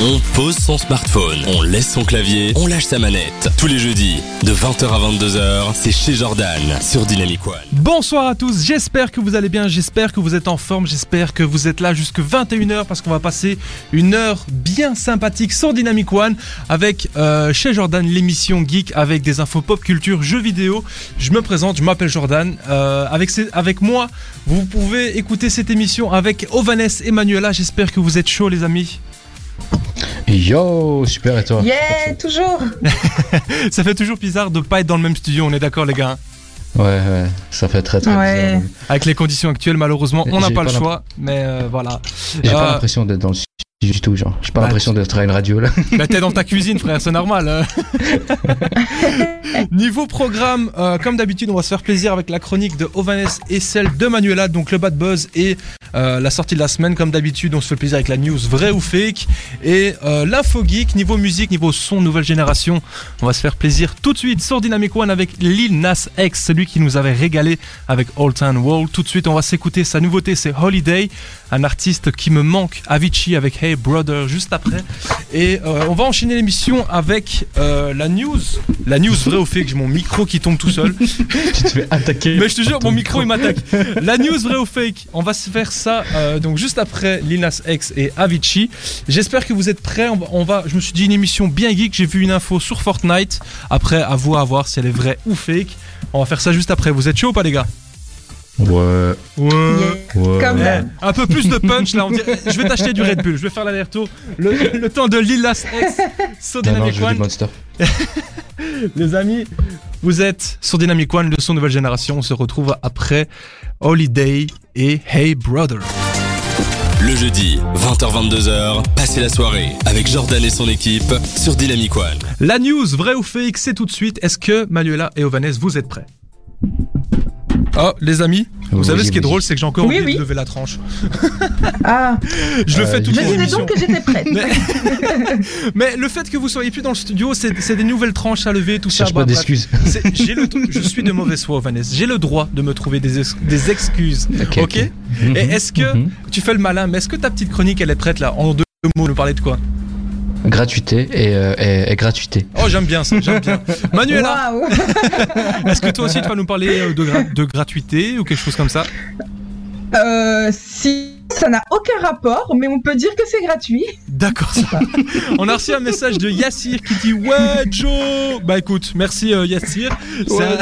On pose son smartphone, on laisse son clavier, on lâche sa manette. Tous les jeudis, de 20h à 22h, c'est chez Jordan, sur Dynamic One. Bonsoir à tous, j'espère que vous allez bien, j'espère que vous êtes en forme, j'espère que vous êtes là jusque 21h parce qu'on va passer une heure bien sympathique sur Dynamic One avec euh, chez Jordan l'émission Geek avec des infos pop culture, jeux vidéo. Je me présente, je m'appelle Jordan. Euh, avec, moi, vous pouvez écouter cette émission avec Ovanes et Manuela. J'espère que vous êtes chauds les amis. Yo, super et toi Yeah, toujours Ça fait toujours bizarre de pas être dans le même studio, on est d'accord les gars Ouais, ouais, ça fait très très Ouais. bizarre. Avec les conditions actuelles, malheureusement, on n'a pas le choix, mais euh, voilà. J'ai Euh, pas l'impression d'être dans le studio du tout, genre. J'ai pas Bah, l'impression d'être à une radio là. Bah t'es dans ta cuisine frère, c'est normal. hein. Niveau programme, euh, comme d'habitude, on va se faire plaisir avec la chronique de Ovanes et celle de Manuela, donc le bad buzz et euh, la sortie de la semaine. Comme d'habitude, on se fait plaisir avec la news vrai ou fake et euh, l'info geek. Niveau musique, niveau son, nouvelle génération, on va se faire plaisir tout de suite sur Dynamic One avec Lil Nas X, celui qui nous avait régalé avec Old Town Wall. Tout de suite, on va s'écouter sa nouveauté, c'est Holiday, un artiste qui me manque, Avicii avec Hey Brother juste après. Et euh, on va enchaîner l'émission avec euh, la news. La news vraie au fait que j'ai mon micro qui tombe tout seul. tu te fais attaquer. Mais je te jure, mon micro il m'attaque. La news vraie ou fake, on va se faire ça euh, donc juste après Lil Nas X et Avicii. J'espère que vous êtes prêts. On va, on va- je me suis dit une émission bien geek. J'ai vu une info sur Fortnite. Après, à vous à voir si elle est vraie ou fake. On va faire ça juste après. Vous êtes chaud ou pas les gars? Ouais, Ouais. Yeah. ouais. Comme un peu plus de punch là. On dirait- je vais t'acheter du Red Bull. Je vais faire l'aller-retour. Le, le temps de Lil Nas X sur Non, non, Dynamic One. Les amis, vous êtes sur Dynamic One, le son nouvelle génération. On se retrouve après Holiday et Hey Brother. Le jeudi, 20h-22h, passez la soirée avec Jordan et son équipe sur Dynamic One. La news, vrai ou fake, c'est tout de suite. Est-ce que Manuela et Ovanes, vous êtes prêts? Oh, les amis, vous Oui, savez ce qui est oui. drôle, c'est que j'ai encore Oui, oublié oui. de lever la tranche. Ah, Je le Euh, fais toutes je les disais émissions. donc que j'étais prête. Mais, mais le fait que vous soyez plus dans le studio, c'est des nouvelles tranches à lever, tout Je ça. cherche pas bah, d'excuses. C'est- j'ai le- Je suis de mauvaise foi, Ovanes. J'ai le droit de me trouver des, ex- des excuses. Ok? Et Mhm, est-ce que mhm. tu fais le malin, mais est-ce que ta petite chronique elle est prête là? En deux mots, nous parler de quoi? Gratuité et, euh, et, et gratuité. Oh, j'aime bien ça, j'aime bien. Manuela, est-ce que toi aussi tu vas nous parler euh, de, gra- de gratuité ou quelque chose comme ça? Euh, Si ça n'a aucun rapport, mais on peut dire que c'est gratuit. D'accord. On a reçu un message de Yassir qui dit Ouais, Joe Bah écoute, merci euh, Yassir. C'est un-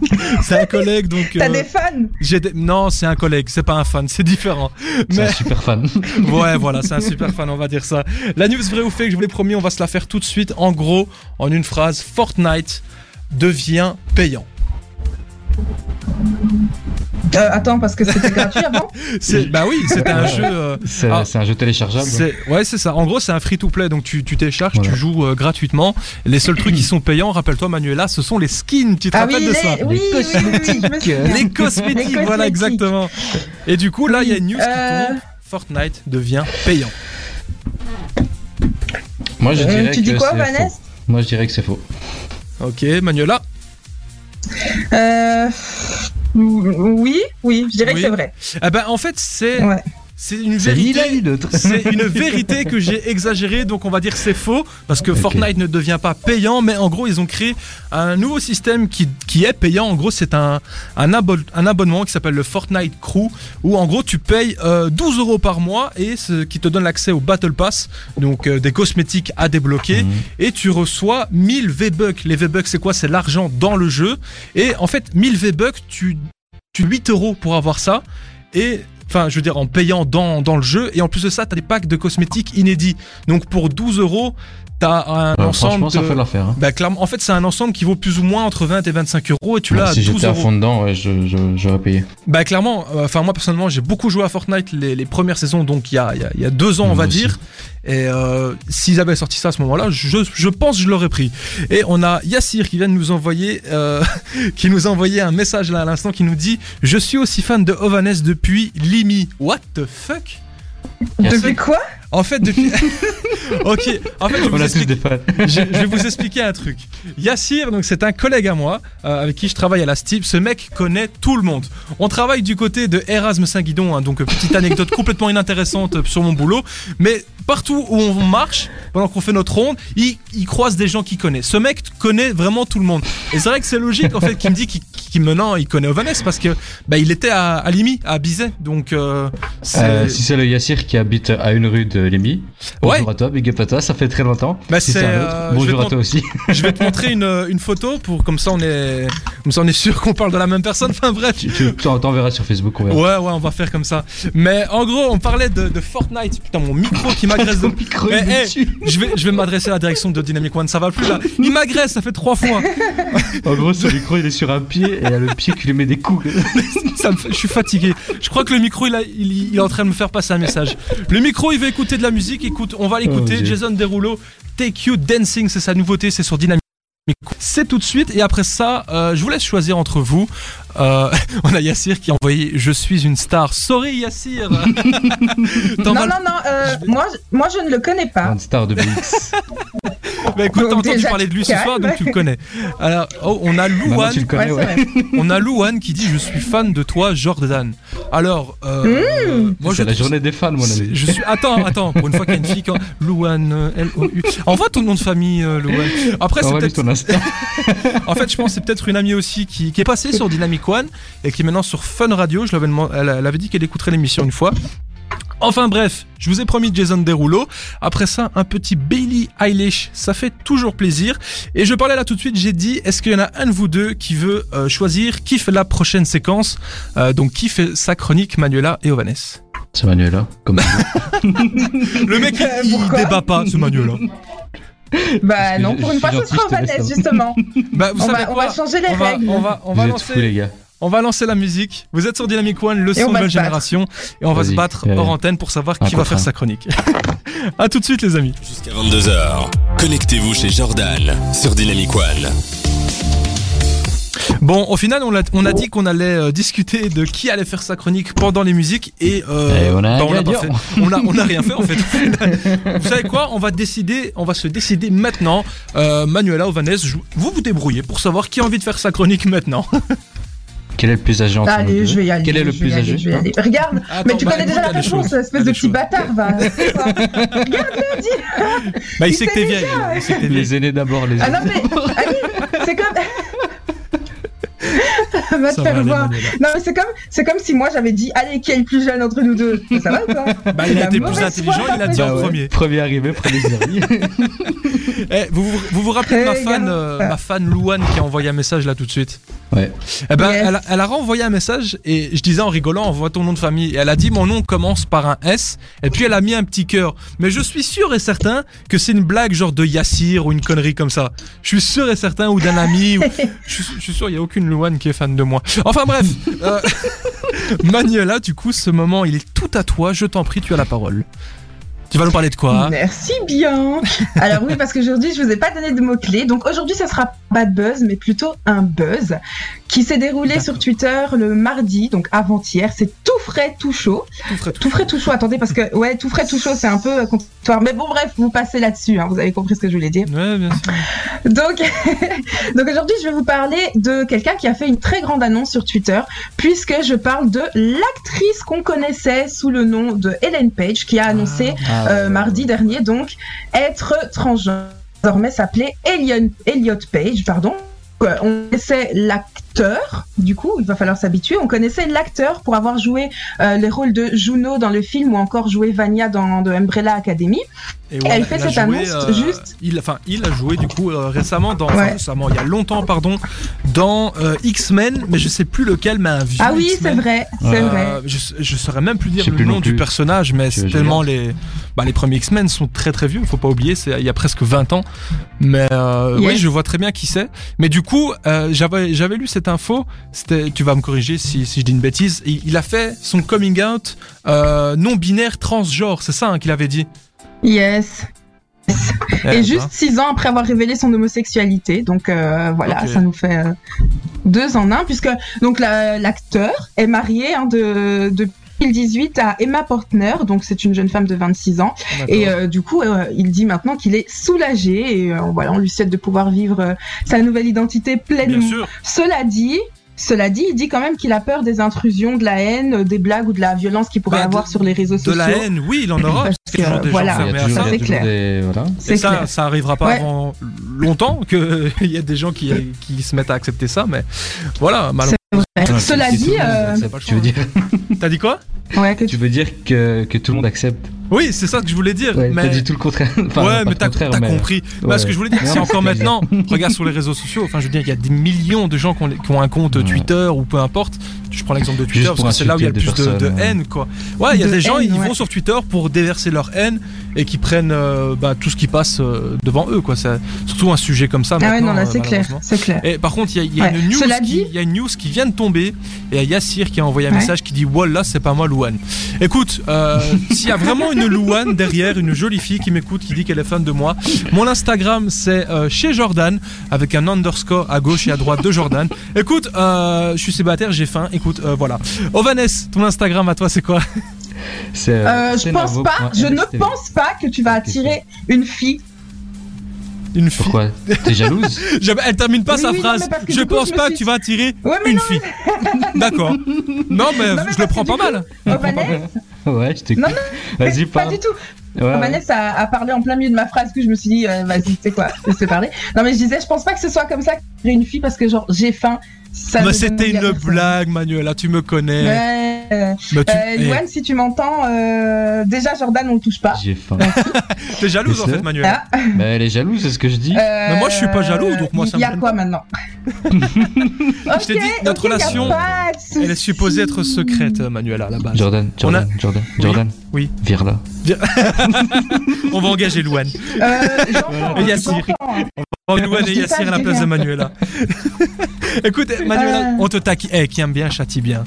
c'est un collègue donc. T'as euh, des fans j'ai des- Non, c'est un collègue, c'est pas un fan, c'est différent. C'est Mais un super fan. ouais, voilà, c'est un super fan, on va dire ça. La news vrai ou fake, je vous l'ai promis, on va se la faire tout de suite. En gros, en une phrase, Fortnite devient payant. Euh, Attends, parce que c'était gratuit avant C'est, bah oui, c'était un jeu. euh, C'est Ah. c'est un jeu téléchargeable. ouais, c'est ça. En gros, c'est un free-to-play, donc tu, tu télécharges, Voilà. tu joues euh, gratuitement. Les seuls trucs qui sont payants, rappelle-toi, Manuela, ce sont les skins. Tu te Ah rappelles oui, de les... ça? oui, oui, oui, oui, je me souviens. Les cosmétiques, Les voilà cosmétiques. exactement. Et du coup, là, il y a une news qui tombe. Fortnite devient payant. Moi je Euh, dirais tu dis que quoi, c'est Vanessa? faux. Moi je dirais que c'est faux. Ok, Manuela? Euh... Oui, oui, je dirais Oui. que c'est vrai. Eh ben, en fait, c'est, Ouais. C'est une vérité. C'est une que j'ai exagérée, donc on va dire que c'est faux, parce que. Fortnite ne devient pas payant, mais en gros ils ont créé un nouveau système qui, qui est payant. En gros c'est un, un, abo- un abonnement qui s'appelle le Fortnite Crew, où en gros tu payes euh, 12 euros par mois et ce qui te donne l'accès au Battle Pass, donc euh, des cosmétiques à débloquer, Mhm. et tu reçois 1000 V-Bucks. Les V-Bucks c'est quoi? C'est l'argent dans le jeu, et en fait 1000 V-Bucks tu, tu 8 euros pour avoir ça, et Enfin, je veux dire, en payant dans, dans le jeu. Et en plus de ça, t'as des packs de cosmétiques inédits. Donc pour 12 euros, t'as un Ouais, ensemble franchement, ça de... fait l'affaire. hein. Bah, clairement, en fait, c'est un ensemble qui vaut plus ou moins entre 20 et 25 euros et tu l'as à si 12 j'étais à euros. fond dedans, ouais, je- je- j'aurais payé. Bah, clairement, euh, enfin, moi personnellement, j'ai beaucoup joué à Fortnite les, les premières saisons, donc il y a, y a- il y a deux ans, on va aussi. dire. Et euh, s'ils avaient sorti ça à ce moment-là, je, pense que je l'aurais pris. Et on a Yassir qui vient de nous envoyer, euh, qui nous a envoyé un message là à l'instant qui nous dit Je suis aussi fan de Ovanes depuis Limi. What the fuck? Depuis quoi? En fait, depuis. ok, en fait, je vais, vous expliquer, des fans. je- je vais vous expliquer un truc. Yassir, donc c'est un collègue à moi euh, avec qui je travaille à la STIP. Ce mec connaît tout le monde. On travaille du côté de Erasme Saint-Guidon, hein, donc euh, petite anecdote complètement inintéressante euh, sur mon boulot. Mais partout où on marche, pendant qu'on fait notre ronde, il, il croise des gens qu'il connaît. Ce mec connaît vraiment tout le monde. Et c'est vrai que c'est logique en fait qu'il me dit qu'il qu'il- maintenant il connaît Ovanes parce que bah, il était à, à Limi, à Bizet. Donc euh, c'est- Euh, si c'est le Yassir qui habite à une rue de Lémy, bonjour Ouais. à toi, big up à toi, ça fait très longtemps. Bah, si c'est, un euh, autre, vais bonjour à toi aussi. je vais te montrer une, une photo pour comme ça on est comme ça on est sûr qu'on parle de la même personne. Enfin bref. tu tu- t'en t'en verras sur Facebook, on verra. Ouais ouais on va faire comme ça. Mais en gros on parlait de, de Fortnite. Putain mon micro qui m'agresse de... micro, Mais, hey, je vais je vais m'adresser à la direction de Dynamic One. Ça va plus là. Il m'agresse ça fait trois fois. En gros, son micro, il est sur un pied et il a le pied qui lui met des coups. Ça me fait- je suis fatigué. Je crois que le micro il, a- il, il est en train de me faire passer un message. Le micro il veut écouter de la musique. Écoute on va l'écouter. Oh. Jason Derulo Take You Dancing c'est sa nouveauté. C'est sur Dynamic. C'est tout de suite et après ça, euh, je vous laisse choisir entre vous. Euh, on a Yassir qui a envoyé Je suis une star. Sorry Yassir. Non, non, non, euh, je vais- moi, moi je ne le connais pas. Grande star de BX. Bah écoute, t'as entendu parler de lui ce soir, donc tu le connais. Alors, oh, on a Louane, tu le connais, Ouais, ouais. c'est vrai. on a Louane qui dit je suis fan de toi, Jordan. Alors, euh, moi je c'est la journée des fans, mon ami. Je suis. Attends, attends. Pour une fois qu'il y a une fille, quand... Louane, L-O-U. Envoie ton nom de famille, euh, Louane. Après, c'est peut-être. En fait, je pense que c'est peut-être une amie aussi qui, qui est passée sur Dynamic One et qui est maintenant sur Fun Radio. Je l'avais elle, elle avait dit qu'elle écouterait l'émission une fois. Enfin bref, je vous ai promis Jason Derulo. Après ça, un petit Bailey Eilish, ça fait toujours plaisir. Et je parlais là tout de suite, j'ai dit, est-ce qu'il y en a un de vous deux qui veut euh, choisir qui fait la prochaine séquence? Euh, Donc qui fait sa chronique, Manuela et Ovanes C'est Manuela, comme Le mec, il, débat pas, ce Manuela. Bah non, pour une fois, ce sera Vanessa, la- justement. Bah, vous On savez va, on quoi va changer les on va, règles. on va, on va lancer. fous, les gars. On va lancer la musique. Vous êtes sur Dynamic One, le Et on son nouvelle génération. Et on va se battre hors antenne pour savoir un qui va faire un. sa chronique. à tout de suite, les amis. Jusqu'à 22h. Connectez-vous chez Jordan sur Dynamic One. Bon, au final, on a, on a dit qu'on allait euh, discuter de qui allait faire sa chronique pendant les musiques et, euh, Et on a bah, pas fait. On a, on a rien fait en fait. vous savez quoi? On va décider, on va se décider maintenant. Euh, Manuela ou Vanessa, vous vous débrouillez pour savoir qui a envie de faire sa chronique maintenant. Quel est le plus âgé entre nous Allez, je vais y aller. Quel est le plus âgé hein. Regarde, Attends, mais tu bah, connais déjà la réponse, espèce de petit bâtard, va. Regarde-le, dis Bah, il Il sait que t'es vieille. déjà. Il sait que t'es vieille. Les aînés d'abord, les Ah non, aînés. mais. C'est comme. va te faire voir. Non, mais c'est comme, c'est comme si moi j'avais dit, allez, qui est le plus jeune entre nous deux Ça va ou quoi Bah, il La était plus intelligent, il a dit en Bah ouais. premier. Premier arrivé, premier servi. Eh, vous, vous, vous vous rappelez de ma Eh, fan, euh, ma fan Louane qui a envoyé un message là tout de suite? Ouais. Eh ben, Yes. elle, a, elle a renvoyé un message et je disais en rigolant, envoie ton nom de famille. Et elle a dit mon nom commence par un S et puis elle a mis un petit cœur. Mais je suis sûr et certain que c'est une blague genre de Yassir ou une connerie comme ça. Je suis sûr et certain ou d'un ami. ou- Je, suis- je suis sûr il y a aucune Louane qui est fan de moi. Enfin bref, euh, Manuela, du coup, ce moment il est tout à toi. Je t'en prie, tu as la parole. Tu vas nous parler de quoi Merci bien. Alors oui, parce qu'aujourd'hui, je vous ai pas donné de mots-clés. Donc aujourd'hui, ça sera pas de buzz, mais plutôt un buzz qui s'est déroulé sur Twitter le mardi, donc avant-hier. C'est frais, tout chaud. Tout frais, tout Tout frais, tout chaud. Attendez, parce que ouais, tout frais, tout chaud, c'est un peu euh, contradictoire. Mais bon, bref, vous passez là-dessus. hein, vous avez compris ce que je voulais dire. Ouais, bien sûr. Donc, donc aujourd'hui, je vais vous parler de quelqu'un qui a fait une très grande annonce sur Twitter, puisque je parle de l'actrice qu'on connaissait sous le nom de Ellen Page, qui a annoncé Ah, euh, mardi dernier, donc, être transgenre. Désormais s'appelait Elliot Page, pardon. Euh, On connaissait l'acteur, du coup, il va falloir s'habituer. On connaissait l'acteur pour avoir joué euh, les rôles de Juno dans le film ou encore joué Vania dans The Umbrella Academy. Et Elle fait cette annonce juste- Il, enfin, il a joué du coup euh, récemment dans, enfin, récemment, il y a longtemps, pardon, dans euh, X-Men, mais je sais plus lequel, mais un vieux. Ah oui, c'est vrai, c'est Euh, vrai. Je, je saurais même plus dire le plus nom du personnage, mais c'est tellement les, bah, les premiers X-Men sont très très vieux. Faut pas oublier, c'est il y a presque 20 ans. Mais euh, Yes. oui, je vois très bien qui c'est. Mais du coup, euh, j'avais j'avais lu cette info. C'était, tu vas me corriger si, si je dis une bêtise. Il, il a fait son coming out euh, non binaire transgenre. C'est ça hein, qu'il avait dit? Yes. Eh, Et bah. juste six ans après avoir révélé son homosexualité, donc euh, voilà, ça nous fait euh, deux en un, puisque donc la- l'acteur est marié hein, de, de- 2018 à Emma Portner, donc c'est une jeune femme de 26 ans. Et euh, du coup, euh, il dit maintenant qu'il est soulagé et euh, voilà, on lui souhaite de pouvoir vivre euh, sa nouvelle identité Bien pleinement. sûr. Cela dit, cela dit, il dit quand même qu'il a peur des intrusions, de la haine, euh, des blagues ou de la violence qu'il pourrait Bah, de- avoir sur les réseaux De sociaux. la haine, oui, il en aura. Parce parce qu'il y a que, voilà. ça. c'est clair. des. Voilà. Et ça, clair. ça arrivera pas Ouais. avant longtemps qu'il y a des gens qui, qui se mettent à accepter ça, mais voilà, malheureusement. Vrai. Cela dit, euh, tu veux dire, T'as dit quoi ouais, que tu veux dire que, que tout le monde accepte Oui, c'est ça que je voulais dire. Ouais, mais... T'as dit tout le contraire. Enfin, ouais, mais t'as mais- compris. Bah, Ouais. ce que je voulais dire, c'est encore maintenant. regarde sur les réseaux sociaux. Enfin, je veux dire, il y a des millions de gens qui ont, qui ont un compte Ouais. Twitter ou peu importe. Je prends l'exemple de Twitter Juste parce que c'est là où il y a le plus de, haine, quoi. Ouais, il y a De des gens, ils ouais. vont sur Twitter pour déverser leur haine et qui prennent euh, bah, tout ce qui passe euh, devant eux, quoi. C'est surtout un sujet comme ça. Ah ouais, non, là, euh, c'est clair, clair. Et par contre, il y y a une news qui, dit- il y a une news qui vient de tomber et il y a Yassir qui a envoyé un message qui dit Wallah, c'est pas moi Louane. Écoute, s'il y a vraiment une Louane derrière, une jolie fille qui m'écoute, qui dit qu'elle est fan de moi, mon Instagram c'est euh, chez Jordan avec un underscore à gauche et à droite de Jordan. Écoute, euh, je suis célibataire, j'ai faim. Écoute, euh, voilà. Ovanes, ton Instagram à toi c'est quoi? Euh, je pense pas, je ne pense pas que tu vas attirer une fille. Une fille. Pourquoi T'es jalouse Jamais- Elle termine pas Oui, sa oui, non, phrase. que je coup, pense je pas suis- que tu vas attirer Ouais, mais une non, fille. D'accord. Non mais, Non, mais je le prends pas coup- mal. Oh, Vanessa, Ouais, je t'écoute. Non, Vas-y, pas du tout. Ouais. Vanessa a, a parlé en plein milieu de ma phrase que je me suis dit, euh, vas-y, tu sais quoi, laisse parler. Non, mais je disais, je pense pas que ce soit comme ça que j'ai une fille parce que, genre, j'ai faim. Ça Mais me c'était une blague, Manuela, tu me connais. Ouais. euh, Bah, tu euh, eh, si tu m'entends, euh, déjà, Jordan, on le touche pas. J'ai faim. t'es jalouse en Mais fait, Manuela. Ah, Mais elle est jalouse, c'est ce que je dis. euh, moi, je suis pas jaloux, donc moi, ça Il y me a quoi pas. maintenant? Je t'ai dit, notre relation, Elle est supposée être secrète, Manuela, à la base. Jordan, a- Jordan, Jordan, Oui. Jordan. Oui. Vire là. On va engager Louane. Euh, Et Yassir. On va engager Louane et Yassir à la place de. Manuela. Écoute, Manuela, Euh. on te taquine. Eh, qui aime bien, châtie bien.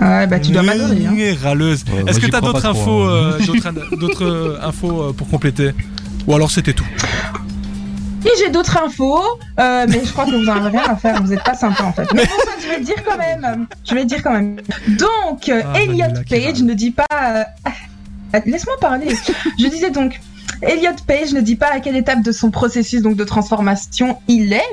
Ouais, bah, tu dois m'adorer. Hein. Mmh, Râleuse. Ouais, Est-ce que t'as d'autres infos, hein. euh, d'autres d'autres, euh, infos euh, pour compléter? Ou alors c'était tout? Et j'ai d'autres infos, euh, mais je crois que vous en avez rien à faire, vous êtes pas sympa en fait. Mais bon, ça, je vais le dire quand même. Je vais le dire quand même. Donc, euh, Ah, Elliot Manuela qui Page ne dit pas. euh, ah, Laisse-moi parler. Je disais donc, Elliot Page ne dit pas à quelle étape de son processus donc de transformation il est.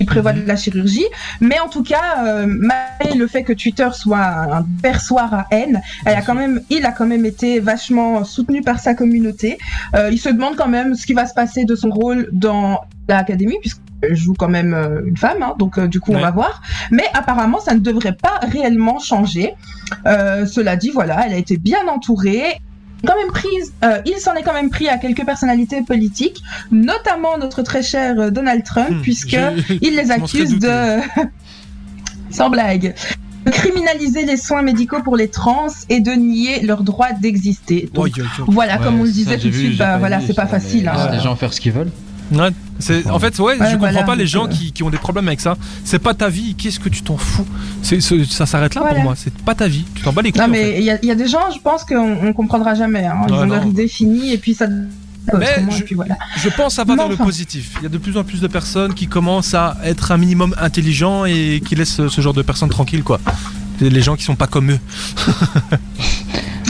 Il prévoit de la chirurgie, mais en tout cas, euh, malgré le fait que Twitter soit un perçoir à haine, elle a quand même, il a quand même été vachement soutenu par sa communauté. Euh, il se demande quand même ce qui va se passer de son rôle dans l'académie, puisqu'elle joue quand même euh, une femme, hein, donc euh, du coup on va voir. Mais apparemment, ça ne devrait pas réellement changer. Euh, cela dit, voilà, elle a été bien entourée. Quand même prise, euh, il s'en est quand même pris à quelques personnalités politiques, notamment notre très cher euh, Donald Trump, Hmm, puisque il les accuse de, sans blague, de criminaliser les soins médicaux pour les trans et de nier leur droit d'exister. Donc, Oi, oi, oi. voilà, comme on le disait tout de suite, bah pas voilà, c'est pas facile. laisse Hein. les gens faire ce qu'ils veulent. Ouais, c'est, en fait, ouais, Ouais, je comprends voilà, pas les gens qui, qui ont des problèmes avec ça. C'est pas ta vie, qu'est-ce que tu t'en fous? C'est, c'est- Ça s'arrête là Voilà. pour moi, c'est pas ta vie, tu t'en bats les couilles. Non, mais il y, a- il y a des gens, je pense qu'on on comprendra jamais. Hein. Ils Ouais, ont non. leur idée finie et puis ça. Mais je- et puis voilà. Je pense ça va vers le positif. Il y a de plus en plus de personnes qui commencent à être un minimum intelligents et qui laissent ce, genre de personnes tranquilles, quoi. Les gens qui sont pas comme eux.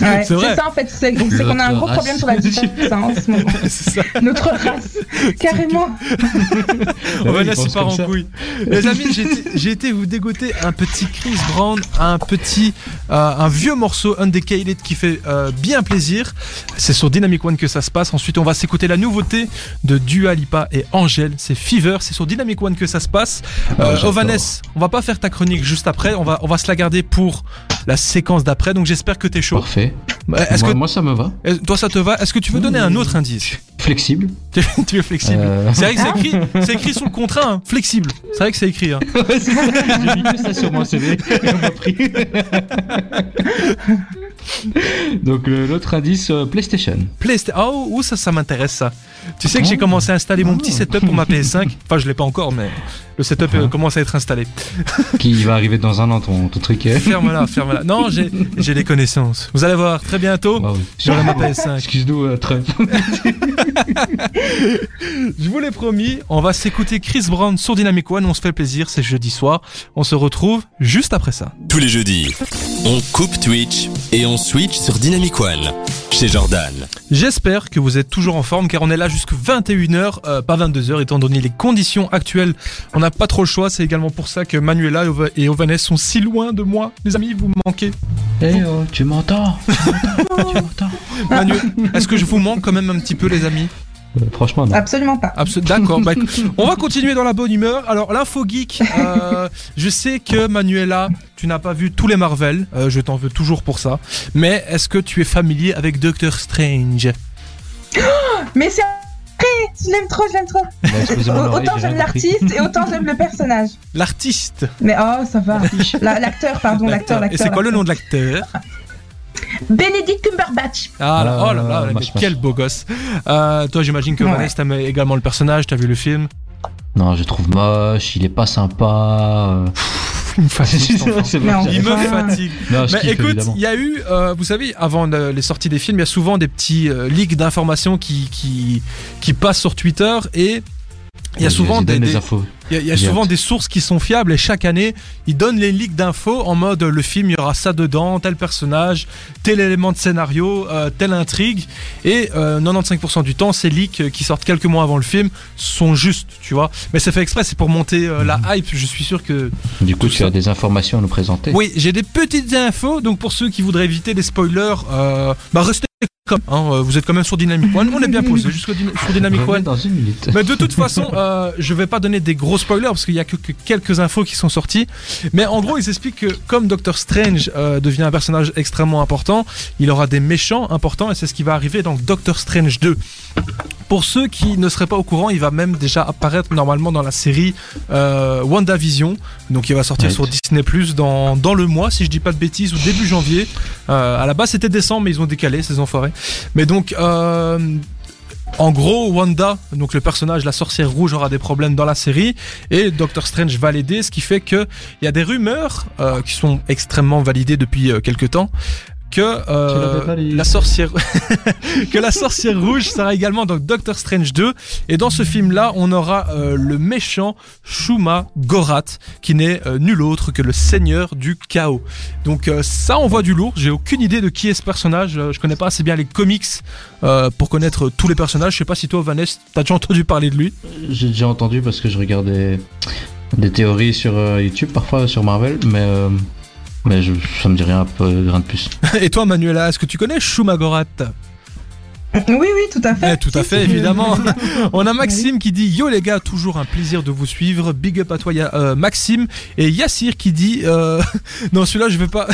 Ouais, C'est vrai. c'est ça en fait, c'est c'est qu'on a un gros problème sur la différence hein, en ce moment. c'est ça. Notre race, carrément. On va pensent part en ça. couille. Les amis, j'ai été- j'ai été vous dégoter un petit Chris Brown, un petit, euh, un vieux morceau Undecayed qui fait euh, bien plaisir. C'est sur Dynamic One que ça se passe. Ensuite, on va s'écouter la nouveauté de Dua Lipa et Angèle. C'est Fever. C'est sur Dynamic One que ça se passe. Ah, Euh. Ovanes, on va pas faire ta chronique juste après. On va, on va se la garder pour la séquence d'après. Donc j'espère que t'es chaud. Parfait. Est-ce moi, que moi, ça me va. toi ça te va? Est-ce que tu veux donner un autre indice? Flexible. tu, es flexible. Euh, C'est vrai que c'est écrit, c'est écrit sur le contrat, hein, flexible. C'est vrai que c'est écrit. Hein. J'ai mis que ça sur mon CV. Donc le- l'autre indice, euh, PlayStation. PlayStation. Oh, où ça, ça m'intéresse ça. Tu sais que j'ai Oh. commencé à installer mon petit setup pour ma PS5. Enfin, je l'ai pas encore, mais le setup euh, Ah. commence à être installé. qui va arriver dans un an, ton, ton truc. est- Ferme-la, ferme-la. Non, j'ai j'ai des connaissances. Vous allez voir très bientôt. Waouh. J'aurai ma PS5. Excuse-nous, euh, Trump. Je vous l'ai promis, on va s'écouter Chris Brown sur Dynamic One. On se fait plaisir, c'est jeudi soir. On se retrouve juste après ça. Tous les jeudis, on coupe Twitch et on switch sur Dynamic One chez Jordan. J'espère que vous êtes toujours en forme car on est là jusqu'à 21h, euh, pas 22h étant donné les conditions actuelles. On n'a pas trop le choix, c'est également pour ça que Manuela et Ova- et Ovanes sont si loin de moi. Les amis, vous me manquez. Eh oh, tu m'entends Tu m'entends? Tu m'entends? Manu, est-ce que je vous manque quand même un petit peu les amis? Euh, Franchement, non. Absolument pas. Absol- D'accord. Bah, on va continuer dans la bonne humeur. Alors, l'info geek, euh, je sais que Manuela, tu n'as pas vu tous les Marvel. euh, je t'en veux toujours pour ça. Mais est-ce que tu es familier avec Doctor Strange? Mais c'est vrai, je l'aime trop, je l'aime trop. Bah, Autant j'ai j'aime l'artiste et autant j'aime le personnage. L'artiste? Mais oh, ça va. La- L'acteur, pardon, l'acteur, Et c'est quoi le nom de l'acteur? Benedict Cumberbatch. Ah, là, oh là là, mais mâche, mâche. quel beau gosse. Euh, toi, j'imagine que Ouais. Vanessa t'aimes également le personnage. T'as vu le film Non, je trouve moche, il est pas sympa. euh. Il me fatigue. Il me fatigue. Non, Mais kiffe, écoute, il y a eu, euh, vous savez, avant le- les sorties des films, il y a souvent des petits euh, leaks d'informations qui, qui, qui passent sur Twitter et il y a souvent des, infos. il y a, il y a Direct. souvent des sources qui sont fiables et chaque année, ils donnent les leaks d'infos en mode le film, il y aura ça dedans, tel personnage, tel élément de scénario, euh, telle intrigue. Et euh, 95% du temps, ces leaks euh, qui sortent quelques mois avant le film sont justes, tu vois. Mais c'est fait exprès, c'est pour monter euh, la hype. Je suis sûr que Du coup, tu ça. as des informations à nous présenter. oui, j'ai des petites infos, donc pour ceux qui voudraient éviter les spoilers, euh, bah restez hein, euh, vous êtes quand même sur Dynamic One, on est bien posé jusqu'au sur Dynamic One. dans une minute. Mais de toute façon, euh, je vais pas donner des gros spoilers parce qu'il y a que, que quelques infos qui sont sorties. Mais en gros, ils expliquent que comme Doctor Strange euh, devient un personnage extrêmement important, il aura des méchants importants et c'est ce qui va arriver dans Doctor Strange 2. Pour ceux qui ne seraient pas au courant, il va même déjà apparaître normalement dans la série euh, WandaVision. Donc il va sortir sur Disney Plus dans, dans le mois, si je dis pas de bêtises, ou début janvier. Euh, à la base c'était décembre, mais ils ont décalé ces enfoirés. Mais donc euh, en gros, Wanda, donc le personnage, la sorcière rouge, aura des problèmes dans la série et Doctor Strange va l'aider, ce qui fait que il y a des rumeurs euh, qui sont extrêmement validées depuis euh, quelques temps que euh, la sorcière que la sorcière rouge sera également dans Doctor Strange 2 et dans ce film là on aura euh, le méchant Shuma Gorath qui n'est euh, nul autre que le seigneur du chaos. Donc ça on voit du lourd. J'ai aucune idée de qui est ce personnage. Je connais pas assez bien les comics pour connaître tous les personnages. Je sais pas si toi Vanessa t'as déjà entendu parler de lui. J'ai déjà entendu parce que je regarde des, théories sur YouTube, parfois sur Marvel, mais, euh, mais je, ça me dit rien, un peu, rien de plus. et toi Manuela est-ce que tu connais Shuma Gorath Oui, oui, tout à fait. Eh, tout à fait, évidemment. On a Maxime qui dit Yo les gars, toujours un plaisir de vous suivre. Big up à toi, euh, Maxime. Et Yassir qui dit euh, Non, celui-là, je vais pas.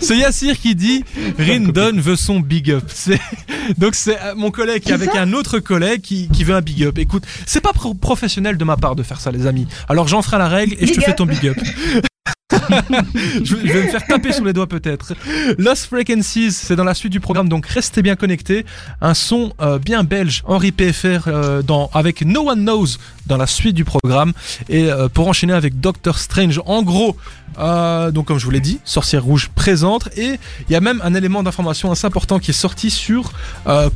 c'est Yassir qui dit Rindon veut son big up. C'est- Donc, c'est euh, mon collègue avec un autre collègue qui, qui veut un big up. Écoute, c'est pas pro- professionnel de ma part de faire ça, les amis. Alors, j'en ferai la règle et je te fais ton big up. je, vais- me faire taper sur les doigts peut-être. Lost Frequencies, c'est dans la suite du programme, donc restez bien connectés. Un son euh, bien belge, Henri PFR, euh, dans, avec No One Knows dans la suite du programme. Et euh, pour enchaîner avec Doctor Strange, en gros, donc comme je vous l'ai dit, Sorcière Rouge présente. Et il y a même un élément d'information assez important qui est sorti sur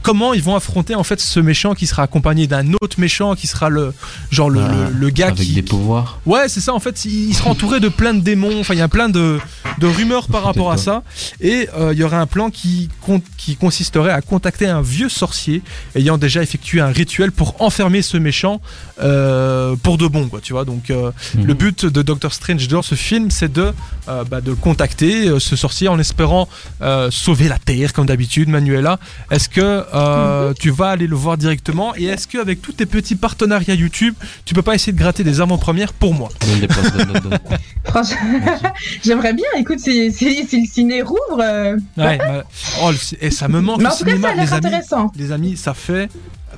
comment ils vont affronter en fait ce méchant qui sera accompagné d'un autre méchant qui sera le genre le, Ah, le- le gars Avec qui, des pouvoirs. Ouais, c'est ça. En fait, il il sera entouré de plein de démons. Enfin, il y a plein de, de rumeurs par rapport à ça. Et euh, il y aurait un plan qui, con- qui consisterait à contacter un vieux sorcier ayant déjà effectué un rituel pour enfermer ce méchant euh, pour de bon, quoi. Tu vois. Donc, euh, Mhm. le but de Doctor Strange dans ce film, c'est de, euh, bah, de contacter euh, ce sorcier en espérant euh, sauver la Terre, comme d'habitude, Manuela. Est-ce que euh, tu vas aller le voir directement? Et est-ce qu'avec tous tes petits partenariats YouTube, tu peux pas essayer de gratter des avant-premières pour moi? Donne des places, donne, donne, donne. Franchement, j'aimerais bien. Écoute, si, si, si le ciné rouvre. euh, Ouais, bah, oh, le- et ça me manque Mais le en tout cas, ça a les l'air amis. intéressant. Les amis, ça fait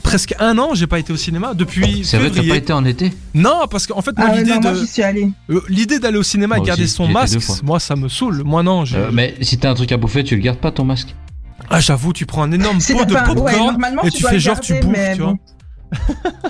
presque un an, j'ai pas été au cinéma depuis C'est vrai que t'as pas été en été Non, parce qu'en fait, moi, Ah l'idée de euh, l'idée d'aller au cinéma et garder aussi, son masque, moi, ça me saoule. Moi, non. j'ai- Euh, Mais si t'as un truc à bouffer, tu le gardes pas ton masque Ah, j'avoue, tu prends un énorme pot de ouais, popcorn et tu fais genre tu bouffes, mais tu vois.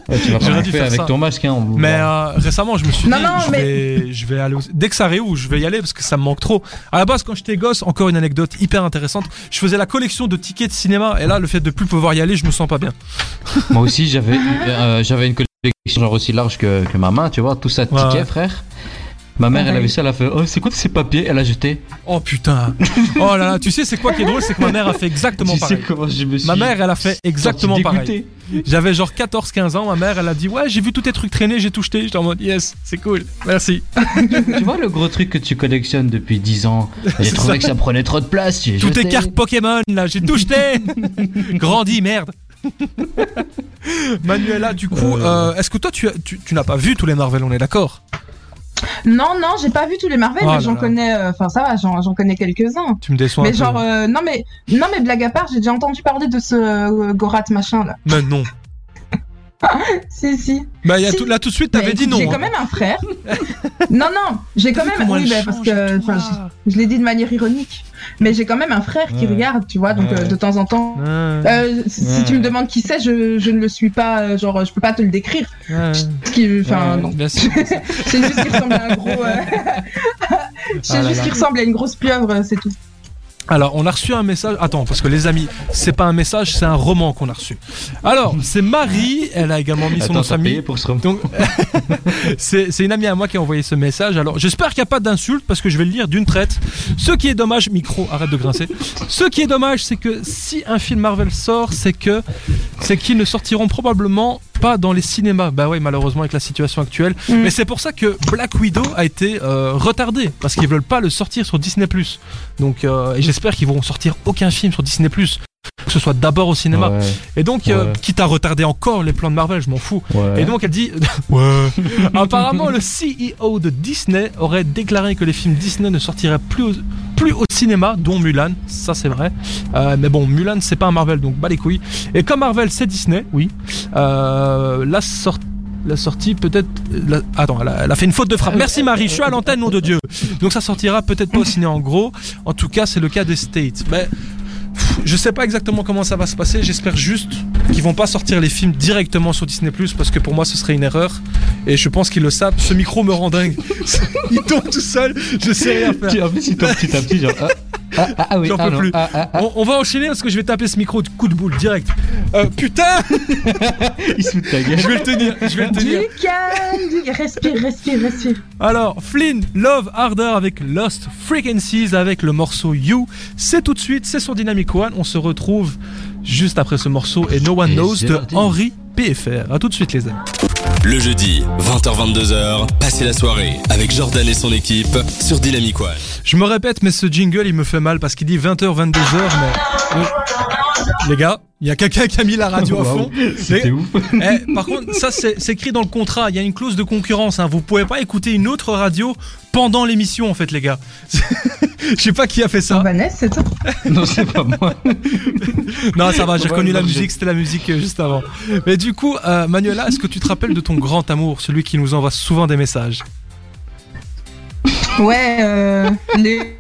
Ouais, Tu vas pas dû faire avec ça. ton masque, hein. on- Mais euh, récemment, je me suis Non, dit, non, je, mais- vais, je vais aller au... Dès que ça réouvre, je vais y aller parce que ça me manque trop. À la base, quand j'étais gosse, encore une anecdote hyper intéressante, je faisais la collection de tickets de cinéma et là, le fait de plus pouvoir y aller, je me sens pas bien. Moi aussi, j'avais euh, j'avais une collection genre aussi large que, que ma main, tu vois, tout ça de tickets, ouais. frère. Ma mère, elle avait ça, elle a fait Oh, c'est quoi ces papiers? Elle a jeté. Oh putain. Oh là là, tu sais, c'est quoi qui est drôle C'est que ma mère a fait exactement Tu sais pareil. comment je me suis. Ma mère, elle a fait exactement pareil. J'avais genre 14-15 ans, ma mère, elle a dit Ouais, j'ai vu tous tes trucs traîner, j'ai tout jeté. J'étais en mode Yes, c'est cool, merci. Tu vois le gros truc que tu collectionnes depuis 10 ans? J'ai trouvé ça. que ça prenait trop de place. Toutes tes cartes Pokémon, là, j'ai tout jeté Grandi, merde Manuela, du coup, Euh. euh, est-ce que toi, tu, as- tu, tu n'as pas vu tous les Marvel, on est d'accord? Non, non, j'ai pas vu tous les Marvel, Oh mais j'en connais. euh, Enfin, ça va, j'en j'en connais quelques-uns. Tu me déçois Mais un genre, peu. euh, non, mais non, mais blague à part, j'ai déjà entendu parler de ce euh, Gorat machin là. Mais non. Si, si. Bah, il y a Si. tout- là, tout de suite, t'avais dit non. J'ai hein. quand même un frère. non, non, j'ai quand même. Oui, bah, parce que. je, je l'ai dit de manière ironique. Mais j'ai quand même un frère qui Ouais. regarde, tu vois, donc Ouais. euh, de temps en temps. Ouais, Euh, si tu me demandes qui c'est, je, je ne le suis pas, euh, genre, je peux pas te le décrire. ouais. Ce qui- Enfin, Ouais. non. C'est juste qu'il ressemble à un gros. euh, C'est Ah juste qu'il ressemble à une grosse pieuvre, c'est tout. Alors, on a reçu un message. Attends, parce que les amis, c'est pas un message, c'est un roman qu'on a reçu. Alors, c'est Marie, elle a également mis son nom de famille. pour ce roman Donc, c'est c'est une amie à moi qui a envoyé ce message. Alors, j'espère qu'il n'y a pas d'insulte parce que je vais le lire d'une traite. Ce qui est dommage, micro, arrête de grincer. Ce qui est dommage, c'est que si un film Marvel sort, c'est que c'est qu'ils ne sortiront probablement pas dans les cinémas. Bah ouais, malheureusement avec la situation actuelle. Mm. Mais c'est pour ça que Black Widow a été euh, retardé parce qu'ils veulent pas le sortir sur Disney+. Donc, euh, et j'espère qu'ils vont sortir aucun film sur Disney+. Que ce soit d'abord au cinéma. Ouais, Et donc, euh, quitte à retarder encore les plans de Marvel, je m'en fous. ouais. Et donc elle dit Ouais. Apparemment le CEO de Disney aurait déclaré que les films Disney ne sortiraient plus au, plus au cinéma, dont Mulan, ça c'est vrai. Euh, mais bon, Mulan c'est pas un Marvel donc bas les couilles. Et comme Marvel c'est Disney, oui. Euh, la sortie la sortie peut-être. la- Attends, elle a, elle a fait une faute de frappe. Merci Marie, je suis à l'antenne, nom de Dieu. Donc ça sortira peut-être pas au ciné en gros. En tout cas, c'est le cas des States. Mais je sais pas exactement comment ça va se passer. J'espère juste qu'ils vont pas sortir les films directement sur Disney parce que pour moi ce serait une erreur. Et je pense qu'ils le savent. Ce micro me rend dingue. Il tombe tout seul. Je sais rien faire. Petit à petit. Ah, ah, ah, ah oui, J'en peux non, plus. ah, ah, ah. On, on va enchaîner parce que je vais taper ce micro de coup de boule direct. Euh, putain, Il se fout de ta gueule. je vais le tenir. Je vais le tenir. Du calme, du... respire, respire, respire. Alors, Flynn, Love Harder avec Lost Frequencies avec le morceau You. C'est tout de suite, c'est sur Dynamic One. On se retrouve juste après ce morceau et No One Et Knows de. Henri PFR. A tout de suite, les amis. Le jeudi, 20h-22h, passez la soirée avec Jordan et son équipe sur Dynamic One. Je me répète, mais ce jingle, il me fait mal parce qu'il dit 20h, 22h, mais. Les gars, il y a quelqu'un qui a mis la radio à fond. C'était Et- ouf. Eh, par contre, ça c'est écrit dans le contrat. Il y a une clause de concurrence. Hein. Vous pouvez pas écouter une autre radio pendant l'émission, en fait, les gars. Je sais pas qui a fait ça. Vanessa, c'est toi. Non, c'est pas moi. Non, ça va. J'ai Ouais, reconnu la musique. C'était la musique euh, juste avant. Mais du coup, euh, Manuela, est-ce que tu te rappelles de ton grand amour, celui qui nous envoie souvent des messages? Ouais, euh. Les...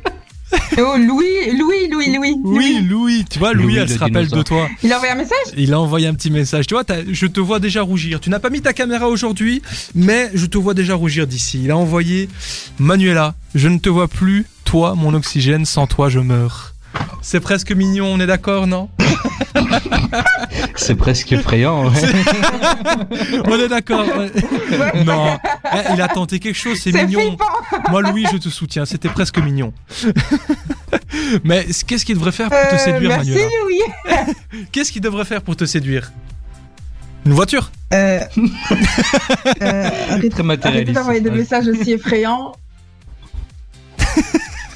Oh, Louis, Louis, Louis, Louis. Oui, Louis. Tu vois, Louis, Louis, elle le se rappelle de toi. Il a envoyé un message? Il a envoyé un petit message. Tu vois, t'as- je te vois déjà rougir. Tu n'as pas mis ta caméra aujourd'hui, mais je te vois déjà rougir d'ici. Il a envoyé Manuela, je ne te vois plus. Toi, mon oxygène, sans toi, je meurs. C'est presque mignon, on est d'accord, non C'est presque effrayant. ouais. On est d'accord. ouais. Non, Eh, il a tenté quelque chose, c'est mignon. flippant Moi, Louis, je te soutiens. C'était presque mignon. Mais qu'est-ce qu'il devrait faire pour te Euh, séduire, Merci, Manuela Louis. Qu'est-ce qu'il devrait faire pour te séduire? Une voiture? Euh. euh, arrête- Très Arrêtez matérialiste. d'envoyer des messages aussi effrayants.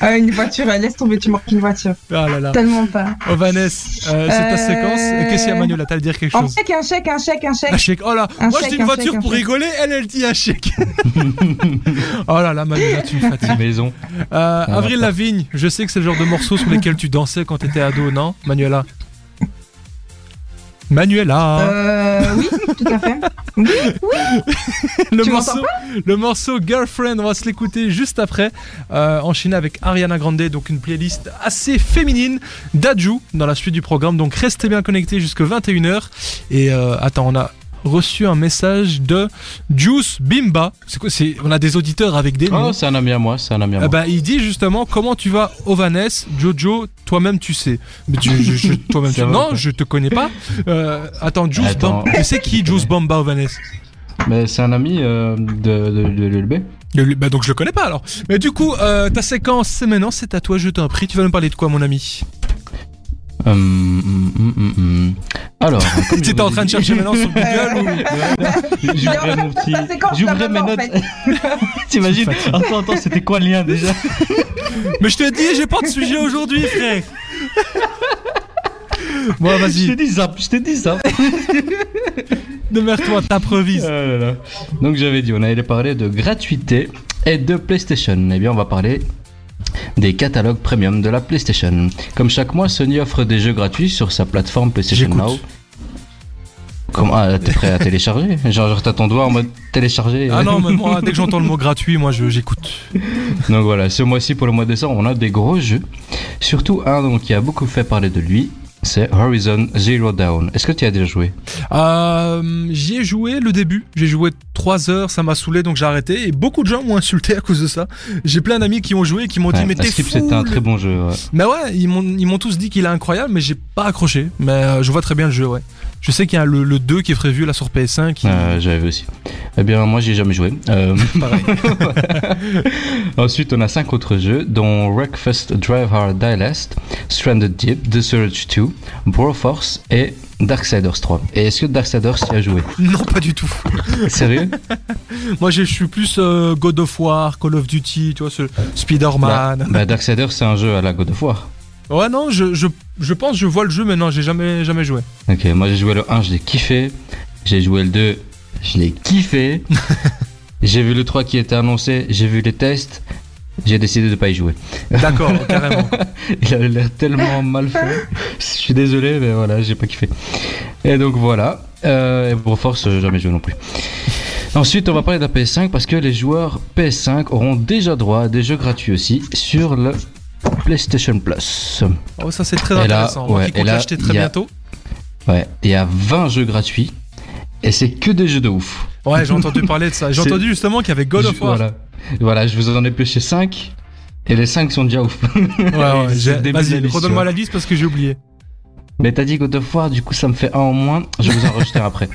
Euh, une voiture, euh, laisse tomber, tu manques une voiture. Ah là là. Tellement pas. Oh Vanessa, euh, c'est ta Euh, séquence. Et Qu'est-ce qu'il y a Manuela T'allais dire quelque Un chose chèque, un chèque, un chèque, un chèque. Un chèque. Oh là, Un moi je chèque, dis une un voiture chèque, un pour rigoler, elle elle dit un chèque. oh là là, Manuela, tu me fatigues. Maison. Euh, Avril. Lavigne, je sais que c'est le genre de morceau sur lesquels tu dansais quand t'étais ado, non Manuela? Manuela. Euh, oui, tout à fait. Oui, le, tu morceau, le morceau Girlfriend, on va se l'écouter juste après. Euh, enchaîné avec Ariana Grande, donc une playlist assez féminine d'Aju dans la suite du programme. Donc restez bien connectés jusque 21h. Et euh, attends, on a reçu un message de Juice Bimba. C'est quoi c'est, On a des auditeurs avec des noms. Oh, c'est un ami à moi, c'est un ami à Eh moi. ben, il dit justement comment tu vas Ovanes, Jojo, toi-même tu sais. Mais tu, je- je- toi-même tu Non, je te connais pas. Euh, attends, Juice Attends. Bamba. Tu sais qui Juice Bamba Ovanes Mais c'est un ami euh, de, de, de l'ULB. Bah donc je le connais pas alors. Mais du coup, euh, ta séquence c'est maintenant, c'est à toi, je t'en prie. Tu vas nous parler de quoi, mon ami? Hum, hum, hum. Alors, je T'étais en ai train de chercher maintenant sur Euh, Google ou... J'ouvrais mon petit. Mes notes. T'imagines Attends, attends, c'était quoi le lien déjà Mais je te dis, j'ai pas de sujet aujourd'hui, frère. bon, Je vas-y, t'ai dit zap, je t'ai dit zap. démerde-toi, t'improvise. Ah là là. Donc j'avais dit, on allait parler de gratuité et de PlayStation. Eh bien, on va parler des catalogues premium de la PlayStation. Comme chaque mois, Sony offre des jeux gratuits sur sa plateforme PlayStation. Now. Comment ah, t'es prêt à télécharger? Genre, genre t'as ton doigt en mode télécharger. Ah non, mais moi, dès que j'entends le mot gratuit, moi, j'écoute. Donc voilà, ce mois-ci pour le mois de décembre, on a des gros jeux. Surtout un donc, qui a beaucoup fait parler de lui, c'est Horizon Zero Dawn. Est-ce que tu y as déjà joué? Euh, J'y ai joué le début. J'ai joué 3 heures, ça m'a saoulé, donc j'ai arrêté. Et beaucoup de gens m'ont insulté à cause de ça. J'ai plein d'amis qui ont joué et qui m'ont dit, mais t'es fou. c'était un très bon jeu. ouais. Mais ouais, ils m'ont ils m'ont tous dit qu'il est incroyable, mais j'ai pas accroché. Mais euh, je vois très bien le jeu, ouais. Je sais qu'il y a le, le 2 qui est prévu là sur PS5. qui- Euh, J'avais vu aussi. Eh bien, moi, j'ai jamais joué. Euh, Pareil. Ensuite, on a cinq autres jeux, dont Wreckfest Drive Hard Die Last, Stranded Deep, The Surge 2, Broforce et Darksiders 3. Et est-ce que Darksiders tu as joué? Non, pas du tout. Sérieux? Moi, je suis plus euh, God of War, Call of Duty, tu vois, ce Spider-Man. bah, Darksiders, c'est un jeu à la God of War. Ouais, non, je, je, je pense je vois le jeu, mais non, j'ai jamais, jamais joué. Ok, moi j'ai joué le 1, je l'ai kiffé. J'ai joué le 2, je l'ai kiffé. j'ai vu le 3 qui était annoncé, j'ai vu les tests. J'ai décidé de pas y jouer. D'accord, carrément. Il avait l'air tellement mal fait. Je suis désolé, mais voilà, j'ai pas kiffé. Et donc voilà. Euh, et Broforce, euh, jamais joué non plus. Ensuite, on va parler de la PS5 parce que les joueurs PS5 auront déjà droit à des jeux gratuits aussi sur le PlayStation Plus. Oh, ça, c'est très Et là, intéressant. Moi ouais, qui compte là, l'acheter très a- bientôt. Ouais, il y a 20 jeux gratuits et c'est que des jeux de ouf. Ouais, j'ai entendu parler de ça. J'ai entendu justement qu'il y avait God of War. Voilà. Voilà, je vous en ai pioché 5 et les 5 sont déjà ouf. Ouais, ouais, Vas-y, redonne-moi la liste parce que j'ai oublié. Mais t'as dit God of War, du coup ça me fait un en moins. Je vais vous en rajouter un après.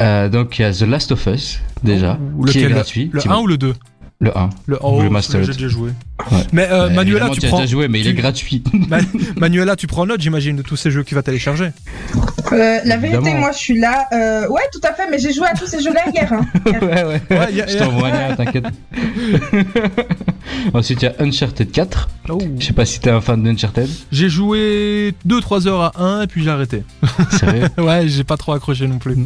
Euh, donc il y a The Last of Us déjà, Ou qui est lequel gratuit. Le Tu 1 vois. ou le 2 Le 1. Le Ou oh, le Mastered. J'ai déjà joué. Ouais. Mais euh, Manuela, tu as prends. déjà joué, mais il est gratuit. Ma- Manuela, tu prends note, j'imagine, de tous ces jeux qu'il va télécharger. Euh, la vérité, Évidemment. moi, je suis là. Euh, ouais, tout à fait, mais j'ai joué à tous ces jeux-là hier. hein. ouais, ouais. Ouais, Je t'envoie un lien, t'inquiète. Ensuite, il y a Uncharted 4. Oh. Je sais pas si t'es un fan d'Uncharted. J'ai joué 2-3 heures à 1 et puis j'ai arrêté. Sérieux Ouais, j'ai pas trop accroché non plus.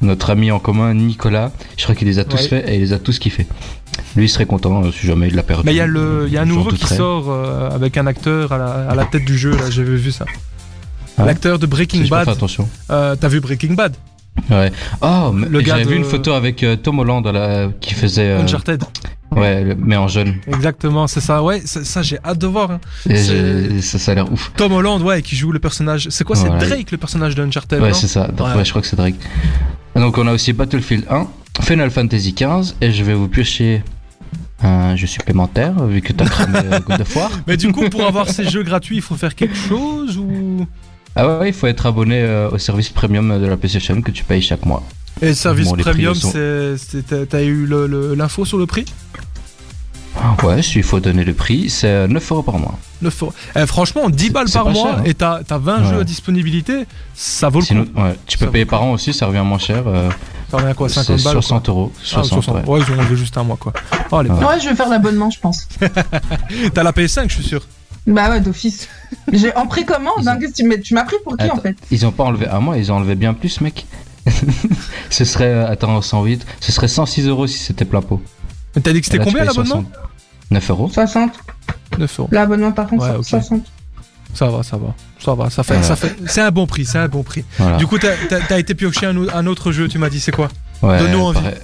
Notre ami en commun, Nicolas, je crois qu'il les a tous Ouais. faits et il les a tous kiffés. Lui, il serait content euh, si jamais il l'a perdu. Mais il y a le, y a un nouveau qui sort euh, avec un acteur à la, à la tête du jeu. Là, j'avais vu ça. Ah. L'acteur de Breaking pas Bad. attention. Euh, T'as vu Breaking Bad? Ouais. Oh, mais Le gars j'avais vu une photo avec Tom Holland là, qui faisait. Uncharted. Ouais, mais en jeune. Exactement, c'est ça. Ouais, ça, ça, j'ai hâte de voir. hein. Et ça, ça a l'air ouf. Tom Holland, ouais, qui joue le personnage. C'est quoi C'est. Drake, le personnage de Uncharted Ouais, c'est ça. Ouais. ouais, je crois que c'est Drake. Donc, on a aussi Battlefield 1, Final Fantasy 15, et je vais vous piocher un jeu supplémentaire, vu que t'as cramé euh, God of War. Mais du coup, pour avoir ces jeux gratuits, il faut faire quelque chose ou? Ah ouais, ouais, il faut être abonné euh, au service premium de la PlayStation que tu payes chaque mois. Et le service Bon, premium, t'as- eu l'info sur le prix? Ouais, s'il faut donner le prix, c'est euh, 9 euros par mois. 9 euros. Eh, franchement, 10 C'est- balles par mois cher, hein. et t'as, t'as 20 Ouais. jeux à disponibilité, ça vaut le Sinon, coup. ouais, tu Ça peux payer par an aussi, ça revient moins cher. euh, Ça revient à quoi 50 c'est balles 60 euros. quoi. 60, ah, 60. ouais. Ouais, ils ont juste un mois quoi. Oh, les Ouais. je vais faire l'abonnement, je pense. T'as la PS5, je suis sûr. Bah ouais, d'office. J'ai en précommande, hein, ont- mais tu m'as pris pour qui en fait? Ils ont pas enlevé un mois, ils ont enlevé bien plus, mec. ce serait, euh, attends, 108, ce serait 106 euros si c'était plein pot. Mais T'as dit que c'était combien l'abonnement? 60. 9 euros 60. 9 euros. L'abonnement par contre, Ouais, c'est ok. 60. Ça va, ça va. Ça va, ça fait, ça fait. C'est un bon prix, c'est un bon prix. Voilà. Du coup, t'as été pioché un, un autre jeu, tu m'as dit, c'est quoi? Ouais, donne-nous envie. pareil.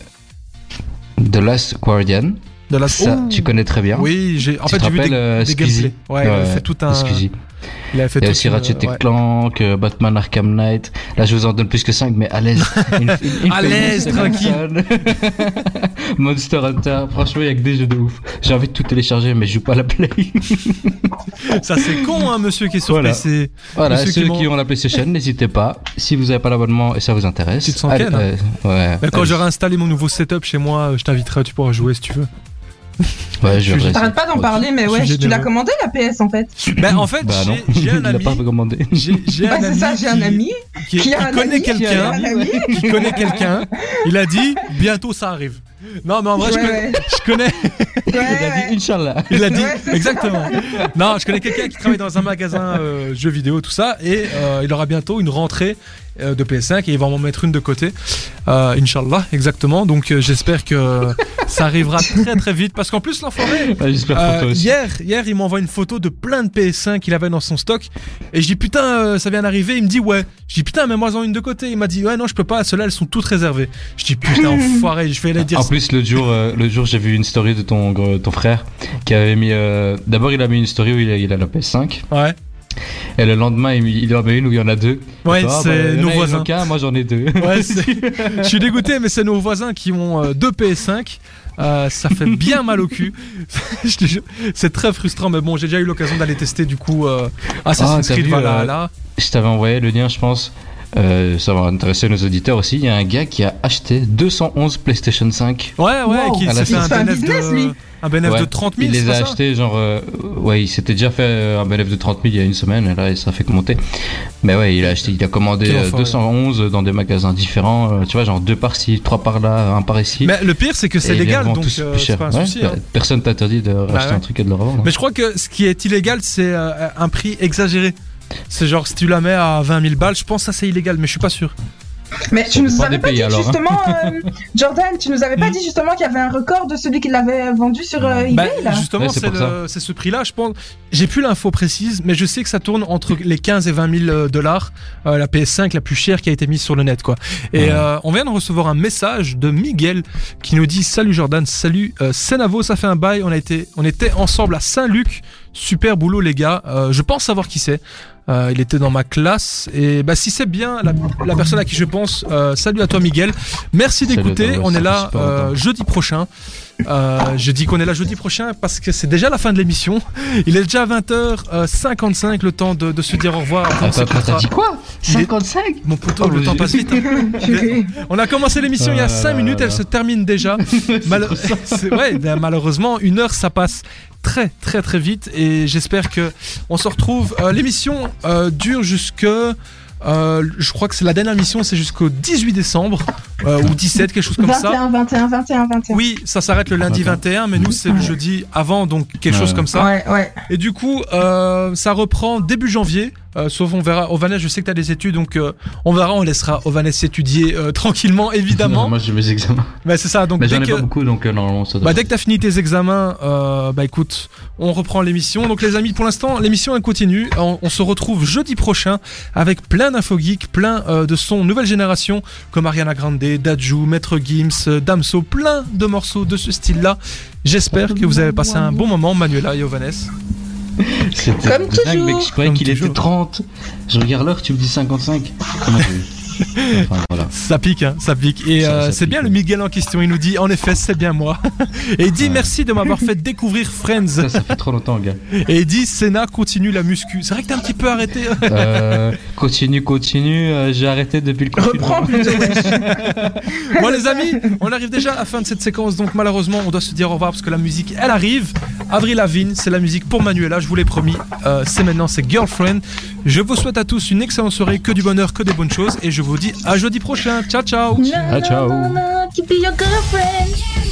The Last Guardian. De la Ça, Oh. tu connais très bien. Oui, j'ai. En Tu fait, j'ai vu des, euh, des gameplays. Ouais, fait tout un. Squeezie. Il a fait Il y a aussi une- Ratchet et ouais. Clank, euh, Batman Arkham Knight. Là, je vous en donne plus que 5, mais à l'aise. Une- une- une À l'aise, tranquille. Monster Hunter, franchement, il y a que des jeux de ouf. J'ai envie de tout télécharger, mais je joue pas à la Play. Ça, c'est con, hein, monsieur qui est sur Voilà. PC. voilà, Ceux ceux, qui ont la PlayStation, n'hésitez pas. Si vous avez pas l'abonnement et ça vous intéresse. Tu te sens allez, hein. euh, ouais. Quand j'aurai installé mon nouveau setup chez moi, je t'inviterai, tu pourras jouer si tu veux. Ouais, je je- vais T'arrêtes pas d'en parler, mais Je ouais, suis tu l'as commandé la PS en fait. Ben, en fait, Bah non, j'ai- un ami. pas commandé. J'ai Ouais, un ça, j'ai un qui- ami qui, qui a qui un connaît qui quelqu'un. Qui connaît quelqu'un. Il a dit bientôt ça arrive. Non, mais en vrai, je Ouais, connais. ouais. Je connais Il a dit Inch'Allah. il a dit Ouais, c'est ça. exactement. Non, je connais quelqu'un qui travaille dans un magasin euh, jeux vidéo, tout ça, et euh, il aura bientôt une rentrée euh, de PS5 et il va en mettre une de côté. Euh, Inch'Allah, exactement. Donc euh, j'espère que ça arrivera très très vite parce qu'en plus l'enfoiré. Ouais, J'espère Euh, hier, hier, il m'envoie une photo de plein de PS5 qu'il avait dans son stock. Et je dis putain, euh, ça vient d'arriver. Il me dit ouais. Je dis putain, mets-moi en une de côté. Il m'a dit ouais, non, je peux pas. Ceux-là, elles sont toutes réservées. Je dis putain, enfoiré. Je vais aller dire. En plus, l'autre jour, euh, l'autre jour, j'ai vu une story de ton, ton frère qui avait mis. euh, D'abord, il a mis une story où il a, il a la PS5. Ouais, Et le lendemain, il, en met une où il y en a deux. ouais, Ah, bah, c'est il y en a, nos voisins. qu'un, moi j'en ai deux. Ouais, je suis dégoûté, mais c'est nos voisins qui ont euh, deux PS5. Euh, ça fait bien mal au cul. C'est très frustrant, mais bon, j'ai déjà eu l'occasion d'aller tester du coup euh, Assassin's Ah, Creed Valhalla. Je t'avais envoyé le lien, je pense. Euh, ça va intéresser nos auditeurs aussi. Il y a un gars qui a acheté 211 PlayStation 5. Ouais, ouais, Wow. qui s'est fait un fait business, de, lui. un bénéf Ouais. de 30 000. Il les c'est a achetés, genre. euh, ouais, il s'était déjà fait euh, un bénéfice de 30 000 il y a une semaine, et là, ça fait que monter. Mais ouais, il a acheté, il a commandé Quel euh, enfoiré. 211 dans des magasins différents. euh, tu vois, genre deux par-ci, trois par-là, un par-ici. Mais le pire, c'est que c'est légal, donc euh, c'est cher. pas un Ouais, souci. bah, hein. Personne t'interdit de racheter ouais. un truc et de le revendre. Mais je crois que ce qui est illégal, c'est euh, un prix exagéré. C'est genre, si tu la mets à 20 000 balles, je pense que ça c'est illégal, mais je suis pas sûr. Mais tu nous avais pas pays, dit alors, hein. justement, euh, Jordan, tu nous avais pas Hmm. dit justement qu'il y avait un record de celui qui l'avait vendu sur euh, eBay Bah, là justement, Ouais, c'est ce prix-là, je pense. J'ai plus l'info précise, mais je sais que ça tourne entre les 15 et 20 000 euh, dollars, euh, la PS5 la plus chère qui a été mise sur le net, quoi. Et Ouais. euh, on vient de recevoir un message de Miguel qui nous dit Salut Jordan, salut euh, Senavo, ça fait un bail, on a été, on était ensemble à Saint-Luc, super boulot les gars. Euh, je pense savoir qui c'est. Euh, il était dans ma classe et bah si c'est bien la, la personne à qui je pense, euh, salut à toi Miguel. Merci d'écouter. on est là euh, jeudi prochain. Euh, je dis qu'on est là jeudi prochain parce que c'est déjà la fin de l'émission. Il est déjà 20h55, le temps de, de se dire au revoir. Attends, t'as dit quoi Il est- 55 Mon poteau, Oh, le mais temps passe vite. hein. On a commencé l'émission il y a Ah 5 là minutes, elle se termine déjà. Mal- c'est- ouais, ben, malheureusement, une heure ça passe très très très vite et j'espère que on se retrouve. Euh, L'émission euh, dure jusque. euh, je crois que c'est la dernière mission, c'est jusqu'au 18 décembre euh, ou 17, quelque chose comme ça. 21, 21, 21, 21. Oui, ça s'arrête le lundi 21, mais nous c'est le jeudi avant, donc quelque chose comme ça. Ouais, ouais. Et du coup, euh, ça reprend début janvier. Euh, sauf on verra. Ovanès, je sais que tu as des études, donc euh, on verra. On laissera Ovanès étudier euh, tranquillement, évidemment. Moi j'ai mes examens. Mais c'est ça. Donc Mais dès j'en ai que, pas beaucoup donc normalement ça doit. bah, dès que t'as fini tes examens, bah écoute, on reprend l'émission. Donc les amis, pour l'instant, l'émission elle continue. On, on se retrouve jeudi prochain avec plein d'infos geeks, plein de sons nouvelle génération comme Ariana Grande, Daju, Maître Gims, Damso, plein de morceaux de ce style-là. J'espère que vous avez passé un bon moment, Manuela et Ovanès. C'était Comme dingue, toujours. mec. Je croyais qu'il était toujours. 30. Je regarde l'heure, tu me dis 55. Comment Enfin voilà. Ça pique, hein, ça pique. Et euh, c'est bien ouais. le Miguel en question. Il nous dit, en effet, c'est bien moi. Et il dit Ouais. merci de m'avoir fait découvrir Friends. Ça, ça fait trop longtemps, gars. Et il dit, Senna continue la muscu. C'est vrai que t'es un petit peu arrêté. Euh, continue, continue. euh, J'ai arrêté depuis le confinement. Bon les amis, on arrive déjà à la fin de cette séquence, donc malheureusement on doit se dire au revoir parce que la musique elle arrive. Avril Lavigne, c'est la musique pour Manuela, je vous l'ai promis. C'est maintenant, c'est Girlfriend. Je vous souhaite à tous une excellente soirée, que du bonheur, que des bonnes choses, et je vous dis à jeudi prochain. Ciao ciao. Ah, ciao. Girlfriend.